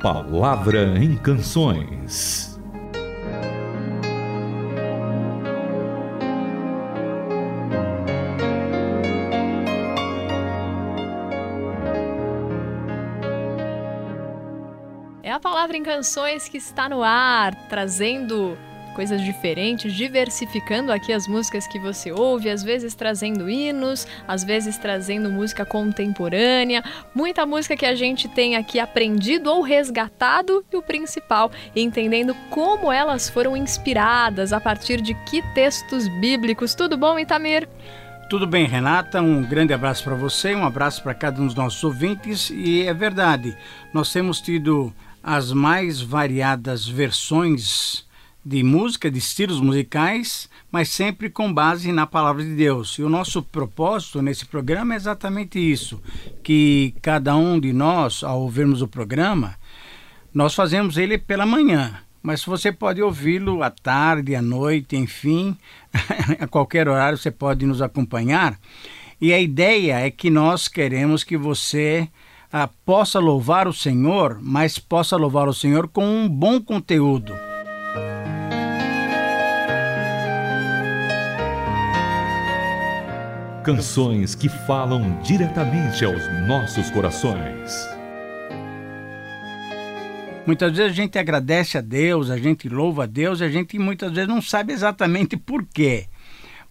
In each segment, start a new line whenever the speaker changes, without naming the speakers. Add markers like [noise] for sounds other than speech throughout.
Palavra em Canções.
É a Palavra em Canções que está no ar, trazendo coisas diferentes, diversificando aqui as músicas que você ouve, às vezes trazendo hinos, às vezes trazendo música contemporânea, muita música que a gente tem aqui aprendido ou resgatado e o principal, entendendo como elas foram inspiradas, a partir de que textos bíblicos. Tudo bom, Itamir?
Tudo bem, Renata? Um grande abraço para você, um abraço para cada um dos nossos ouvintes. E é verdade, nós temos tido as mais variadas versões de música, de estilos musicais, mas sempre com base na palavra de Deus. E o nosso propósito nesse programa é exatamente isso: que cada um de nós, ao ouvirmos o programa, nós fazemos ele pela manhã. Mas você pode ouvi-lo à tarde, à noite, enfim, [laughs] a qualquer horário você pode nos acompanhar. E a ideia é que nós queremos que você ah, possa louvar o Senhor, mas possa louvar o Senhor com um bom conteúdo.
Canções que falam diretamente aos nossos corações.
Muitas vezes a gente agradece a Deus, a gente louva a Deus, a gente muitas vezes não sabe exatamente por quê.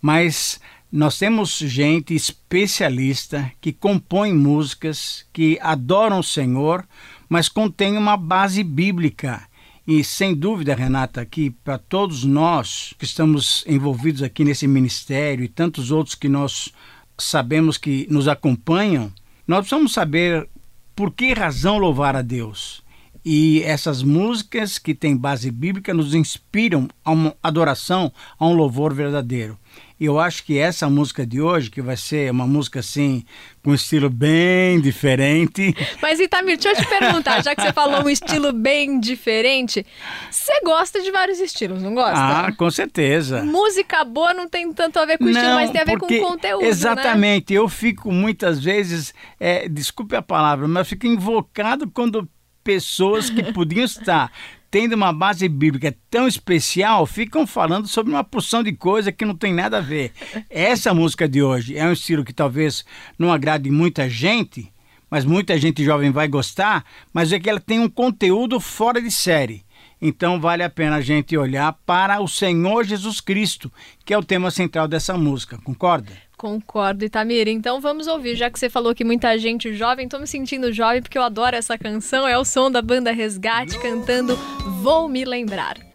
Mas nós temos gente especialista que compõe músicas, que adoram o Senhor, mas contém uma base bíblica. E sem dúvida, Renata, que para todos nós que estamos envolvidos aqui nesse ministério e tantos outros que nós sabemos que nos acompanham, nós precisamos saber por que razão louvar a Deus. E essas músicas que têm base bíblica nos inspiram a uma adoração, a um louvor verdadeiro. E eu acho que essa música de hoje, que vai ser uma música assim, com um estilo bem diferente. [laughs]
Mas Itamir, deixa eu te perguntar, já que você falou um estilo bem diferente, você gosta de vários estilos, não gosta?
Ah, com certeza.
Música boa não tem tanto a ver com estilo, mas tem a ver com conteúdo.
Né? Exatamente.
Né?
Eu fico muitas vezes, é, desculpe a palavra, mas eu fico invocado quando pessoas que [laughs] podiam estar tendo uma base bíblica tão especial, ficam falando sobre uma porção de coisa que não tem nada a ver. [laughs] Essa música de hoje é um estilo que talvez não agrade muita gente, mas muita gente jovem vai gostar, mas é que ela tem um conteúdo fora de série. Então vale a pena a gente olhar para o Senhor Jesus Cristo, que é o tema central dessa música, concorda?
Concordo, Itamir. Então vamos ouvir, já que você falou que muita gente jovem, tô me sentindo jovem porque eu adoro essa canção. É o som da banda Resgate cantando Vou Me Lembrar.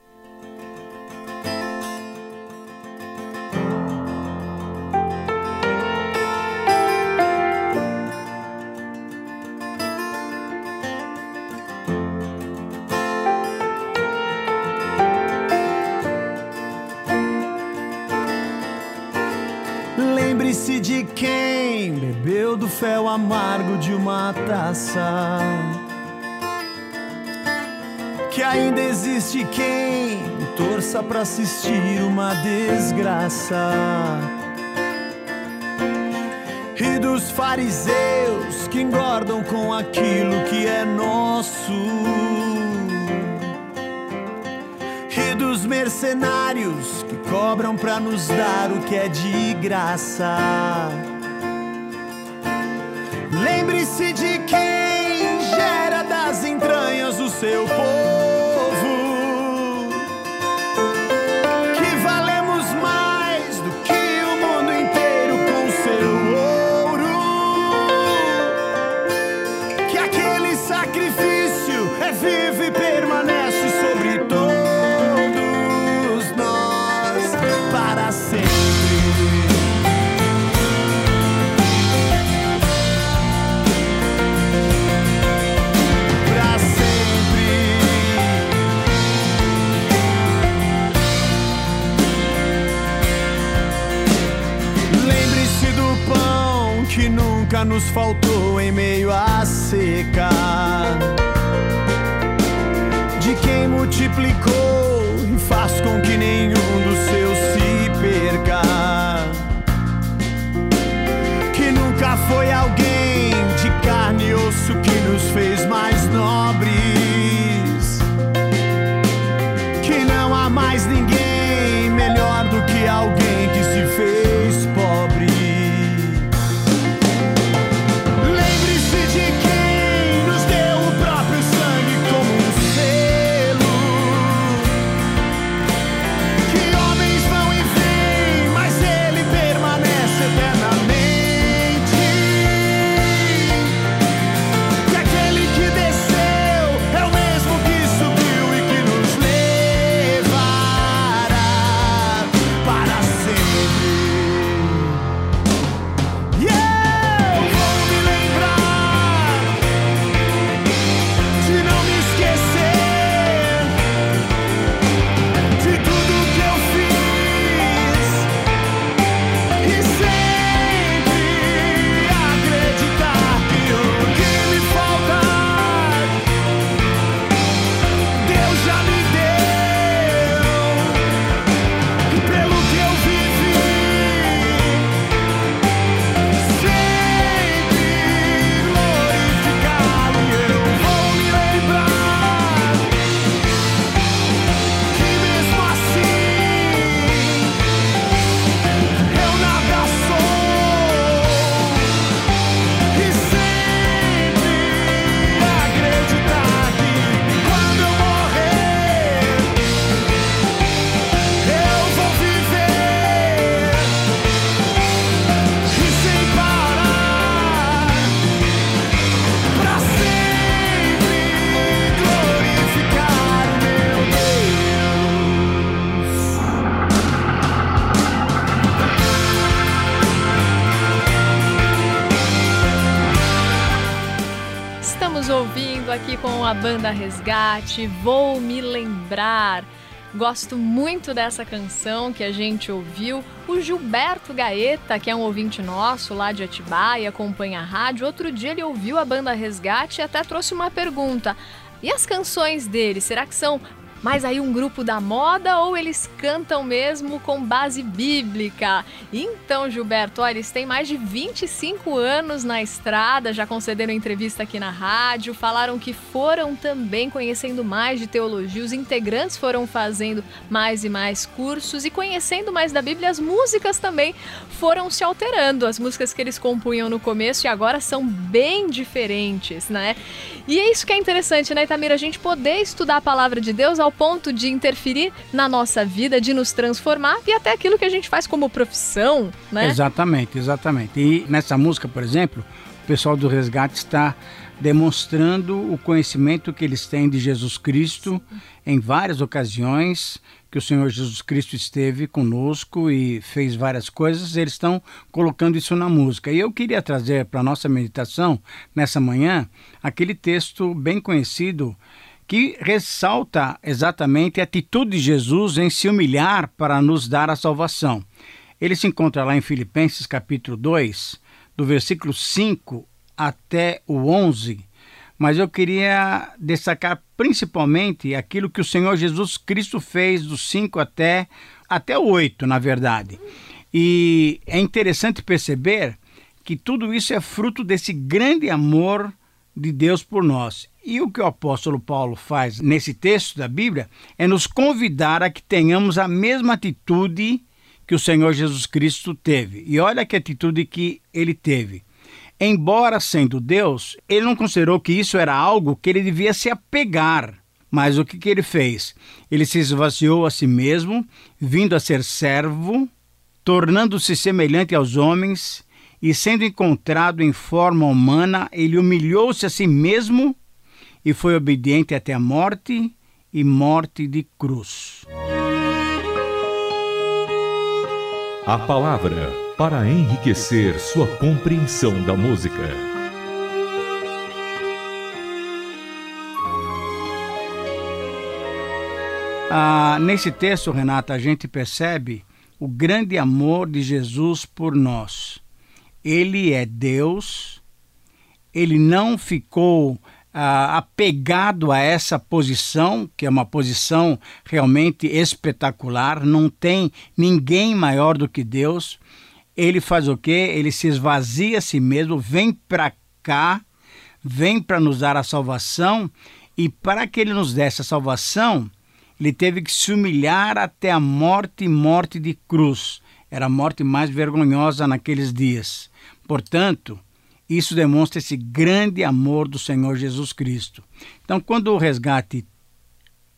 Fel amargo de uma taça. Que ainda existe quem torça para assistir uma desgraça. E dos fariseus que engordam com aquilo que é nosso e dos mercenários que cobram pra nos dar o que é de graça. Lembre-se de quem nos faltou em meio à seca. De quem multiplicou e faz com que nenhum dos
banda Resgate, Vou Me Lembrar. Gosto muito dessa canção que a gente ouviu. O Gilberto Gaeta, que é um ouvinte nosso lá de Atibaia, acompanha a rádio, outro dia ele ouviu a banda Resgate e até trouxe uma pergunta. E as canções dele, será que são mais aí um grupo da moda ou eles cantam mesmo com base bíblica? Então, Gilberto, olha, eles têm mais de 25 anos na estrada, já concederam entrevista aqui na rádio, falaram que foram também conhecendo mais de teologia, os integrantes foram fazendo mais e mais cursos e conhecendo mais da Bíblia, as músicas também foram se alterando. As músicas que eles compunham no começo e agora são bem diferentes, né? E é isso que é interessante, né, Itamira? A gente poder estudar a palavra de Deus ao ponto de interferir na nossa vida, de nos transformar e até aquilo que a gente faz como profissão, né?
Exatamente, exatamente. E nessa música, por exemplo, o pessoal do Resgate está demonstrando o conhecimento que eles têm de Jesus Cristo em várias ocasiões que o Senhor Jesus Cristo esteve conosco e fez várias coisas, eles estão colocando isso na música. E eu queria trazer para a nossa meditação nessa manhã aquele texto bem conhecido que ressalta exatamente a atitude de Jesus em se humilhar para nos dar a salvação. Ele se encontra lá em Filipenses capítulo 2, do versículo 5 até o 11, mas eu queria destacar principalmente aquilo que o Senhor Jesus Cristo fez dos 5 até até o 8, na verdade. E é interessante perceber que tudo isso é fruto desse grande amor de Deus por nós. E o que o apóstolo Paulo faz nesse texto da Bíblia é nos convidar a que tenhamos a mesma atitude que o Senhor Jesus Cristo teve. E olha que atitude que ele teve. Embora sendo Deus, ele não considerou que isso era algo que ele devia se apegar. Mas o que, que ele fez? Ele se esvaziou a si mesmo, vindo a ser servo, tornando-se semelhante aos homens, e sendo encontrado em forma humana, ele humilhou-se a si mesmo e foi obediente até a morte e morte de cruz.
A palavra para enriquecer sua compreensão da música.
Ah, nesse texto, Renata, a gente percebe o grande amor de Jesus por nós. Ele é Deus, ele não ficou ah, apegado a essa posição, que é uma posição realmente espetacular, não tem ninguém maior do que Deus. Ele faz o quê? Ele se esvazia a si mesmo, vem para cá, vem para nos dar a salvação, e para que ele nos desse a salvação, ele teve que se humilhar até a morte morte de cruz. Era a morte mais vergonhosa naqueles dias. Portanto, isso demonstra esse grande amor do Senhor Jesus Cristo. Então, quando o resgate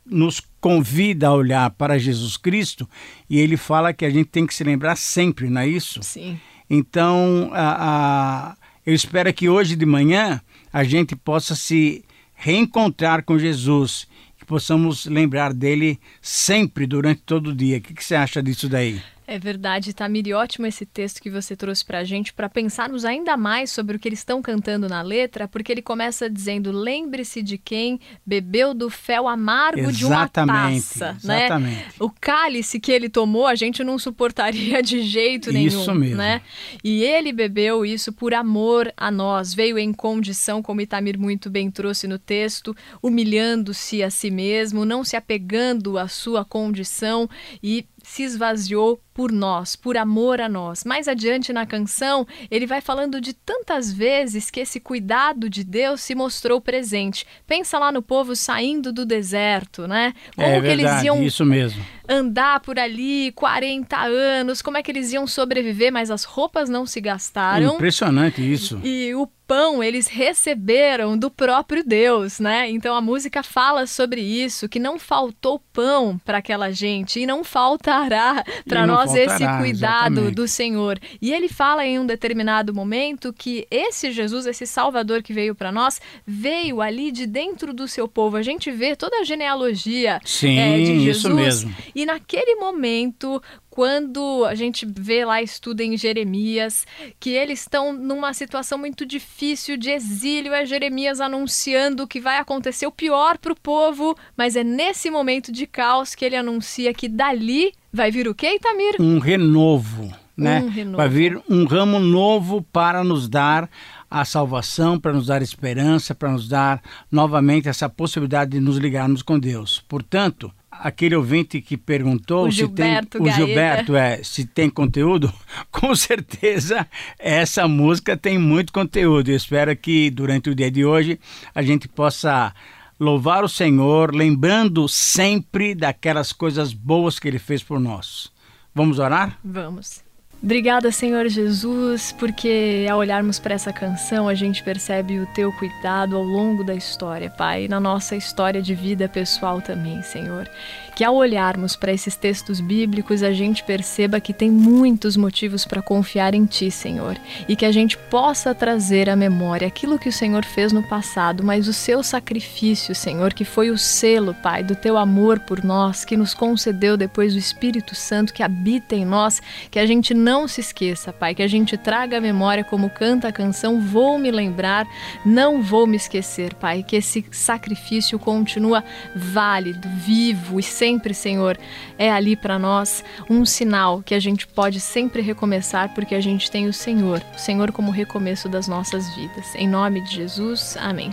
nos convida a olhar para Jesus Cristo, e ele fala que a gente tem que se lembrar sempre, não é isso?
Sim.
Então, a, a, eu espero que hoje de manhã a gente possa se reencontrar com Jesus, que possamos lembrar dele sempre durante todo o dia. O que, que você acha disso daí?
É verdade, Tamiri, ótimo esse texto que você trouxe para a gente para pensarmos ainda mais sobre o que eles estão cantando na letra, porque ele começa dizendo: lembre-se de quem bebeu do fel amargo
exatamente,
de uma taça,
exatamente.
né? O cálice que ele tomou, a gente não suportaria de jeito nenhum,
isso mesmo.
né? E ele bebeu isso por amor a nós, veio em condição, como Itamir muito bem trouxe no texto, humilhando-se a si mesmo, não se apegando à sua condição e se esvaziou por nós, por amor a nós. Mais adiante na canção, ele vai falando de tantas vezes que esse cuidado de Deus se mostrou presente. Pensa lá no povo saindo do deserto, né?
Como é, que verdade, eles iam isso mesmo.
Andar por ali 40 anos, como é que eles iam sobreviver, mas as roupas não se gastaram.
Impressionante isso.
E o pão eles receberam do próprio Deus, né? Então a música fala sobre isso, que não faltou pão para aquela gente e não faltará para nós faltará, esse cuidado exatamente. do Senhor. E ele fala em um determinado momento que esse Jesus, esse Salvador que veio para nós, veio ali de dentro do seu povo. A gente vê toda a genealogia
Sim,
é, de Jesus.
Isso mesmo.
E naquele momento, quando a gente vê lá, estuda em Jeremias, que eles estão numa situação muito difícil de exílio, é Jeremias anunciando que vai acontecer o pior para o povo, mas é nesse momento de caos que ele anuncia que dali vai vir o quê, Itamir?
Um renovo. Né? Um. Vai vir um ramo novo para nos dar a salvação, para nos dar esperança, para nos dar novamente essa possibilidade de nos ligarmos com Deus. Portanto, aquele ouvinte que perguntou se tem o Gilberto é se tem conteúdo, [laughs] com certeza essa música tem muito conteúdo. Eu espero que durante o dia de hoje a gente possa louvar o Senhor, lembrando sempre daquelas coisas boas que ele fez por nós. Vamos orar?
Vamos. Obrigada, Senhor Jesus, porque ao olharmos para essa canção a gente percebe o teu cuidado ao longo da história, Pai, na nossa história de vida pessoal também, Senhor que ao olharmos para esses textos bíblicos a gente perceba que tem muitos motivos para confiar em Ti, Senhor, e que a gente possa trazer à memória aquilo que o Senhor fez no passado, mas o seu sacrifício, Senhor, que foi o selo, Pai, do Teu amor por nós, que nos concedeu depois o Espírito Santo que habita em nós, que a gente não se esqueça, Pai, que a gente traga à memória como canta a canção, vou me lembrar, não vou me esquecer, Pai, que esse sacrifício continua válido, vivo e sem sempre, Senhor, é ali para nós um sinal que a gente pode sempre recomeçar porque a gente tem o Senhor, o Senhor como recomeço das nossas vidas. Em nome de Jesus, amém.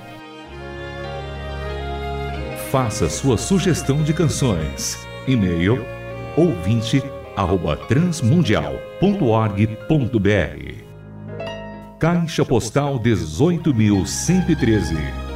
Faça sua sugestão de canções. E-mail ouvinte@transmundial.org.br. Caixa Postal 18113